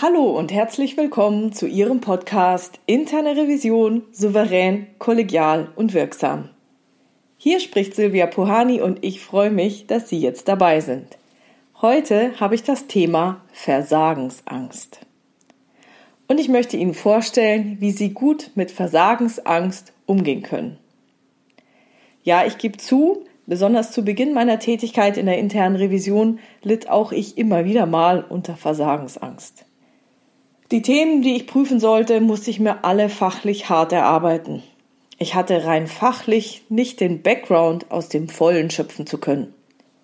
Hallo und herzlich willkommen zu Ihrem Podcast Interne Revision souverän, kollegial und wirksam. Hier spricht Silvia Puhani und ich freue mich, dass Sie jetzt dabei sind. Heute habe ich das Thema Versagensangst. Und ich möchte Ihnen vorstellen, wie Sie gut mit Versagensangst umgehen können. Ja, ich gebe zu, besonders zu Beginn meiner Tätigkeit in der internen Revision litt auch ich immer wieder mal unter Versagensangst. Die Themen, die ich prüfen sollte, musste ich mir alle fachlich hart erarbeiten. Ich hatte rein fachlich nicht den Background, aus dem Vollen schöpfen zu können.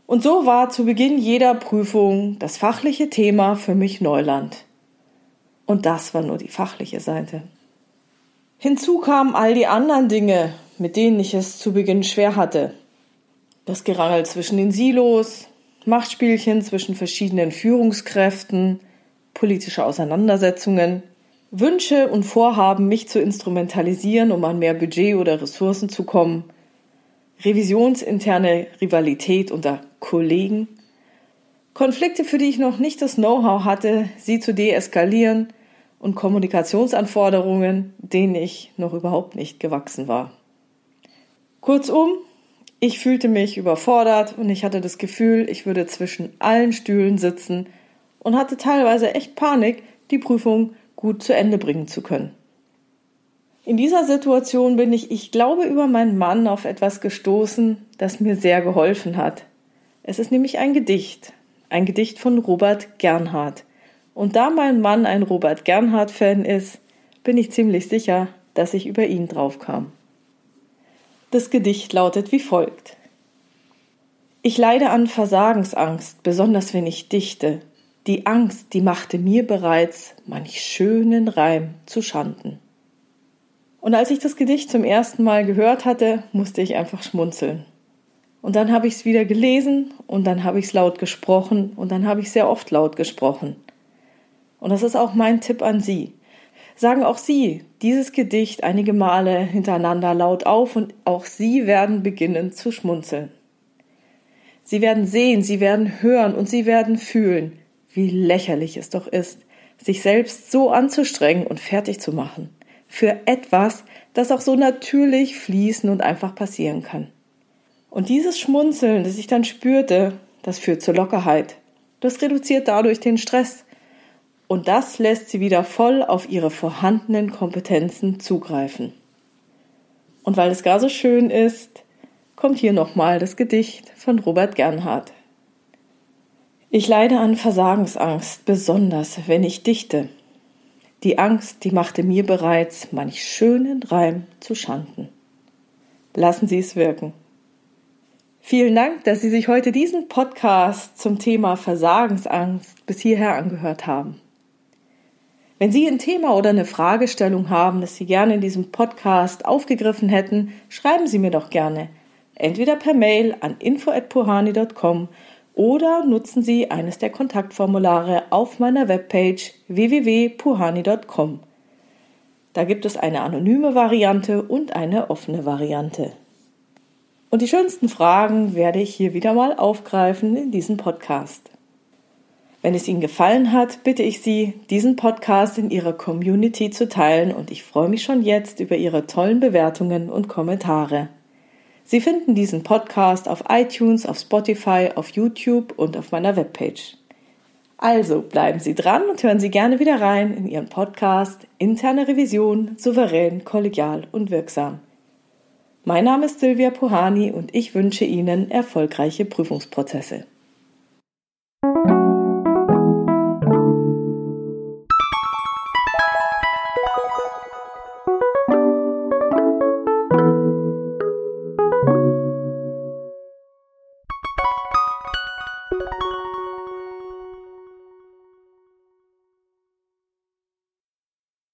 Und so war zu Beginn jeder Prüfung das fachliche Thema für mich Neuland. Und das war nur die fachliche Seite. Hinzu kamen all die anderen Dinge, mit denen ich es zu Beginn schwer hatte. Das Gerangel zwischen den Silos, Machtspielchen zwischen verschiedenen Führungskräften, politische Auseinandersetzungen, Wünsche und Vorhaben, mich zu instrumentalisieren, um an mehr Budget oder Ressourcen zu kommen, revisionsinterne Rivalität unter Kollegen, Konflikte, für die ich noch nicht das Know-how hatte, sie zu deeskalieren und Kommunikationsanforderungen, denen ich noch überhaupt nicht gewachsen war. Kurzum, ich fühlte mich überfordert und ich hatte das Gefühl, ich würde zwischen allen Stühlen sitzen und hatte teilweise echt Panik, die Prüfung gut zu Ende bringen zu können. In dieser Situation bin ich, ich glaube, über meinen Mann auf etwas gestoßen, das mir sehr geholfen hat. Es ist nämlich ein Gedicht, ein Gedicht von Robert Gernhardt. Und da mein Mann ein Robert Gernhardt-Fan ist, bin ich ziemlich sicher, dass ich über ihn draufkam. Das Gedicht lautet wie folgt. Ich leide an Versagensangst, besonders wenn ich dichte. Die Angst, die machte mir bereits manch schönen Reim zu Schanden. Und als ich das Gedicht zum ersten Mal gehört hatte, musste ich einfach schmunzeln. Und dann habe ich es wieder gelesen und dann habe ich es laut gesprochen und dann habe ich sehr oft laut gesprochen. Und das ist auch mein Tipp an Sie. Sagen auch Sie dieses Gedicht einige Male hintereinander laut auf und auch Sie werden beginnen zu schmunzeln. Sie werden sehen, Sie werden hören und Sie werden fühlen, wie lächerlich es doch ist, sich selbst so anzustrengen und fertig zu machen. Für etwas, das auch so natürlich fließen und einfach passieren kann. Und dieses Schmunzeln, das ich dann spürte, das führt zur Lockerheit. Das reduziert dadurch den Stress. Und das lässt sie wieder voll auf ihre vorhandenen Kompetenzen zugreifen. Und weil es gar so schön ist, kommt hier nochmal das Gedicht von Robert Gernhardt. Ich leide an Versagensangst, besonders wenn ich dichte. Die Angst, die machte mir bereits manch schönen Reim zu Schanden. Lassen Sie es wirken. Vielen Dank, dass Sie sich heute diesen Podcast zum Thema Versagensangst bis hierher angehört haben. Wenn Sie ein Thema oder eine Fragestellung haben, das Sie gerne in diesem Podcast aufgegriffen hätten, schreiben Sie mir doch gerne. Entweder per Mail an info@puhani.com oder nutzen Sie eines der Kontaktformulare auf meiner Webpage www.puhani.com. Da gibt es eine anonyme Variante und eine offene Variante. Und die schönsten Fragen werde ich hier wieder mal aufgreifen in diesem Podcast. Wenn es Ihnen gefallen hat, bitte ich Sie, diesen Podcast in Ihrer Community zu teilen und ich freue mich schon jetzt über Ihre tollen Bewertungen und Kommentare. Sie finden diesen Podcast auf iTunes, auf Spotify, auf YouTube und auf meiner Webpage. Also bleiben Sie dran und hören Sie gerne wieder rein in Ihren Podcast Interne Revision souverän, kollegial und wirksam. Mein Name ist Silvia Puhani und ich wünsche Ihnen erfolgreiche Prüfungsprozesse.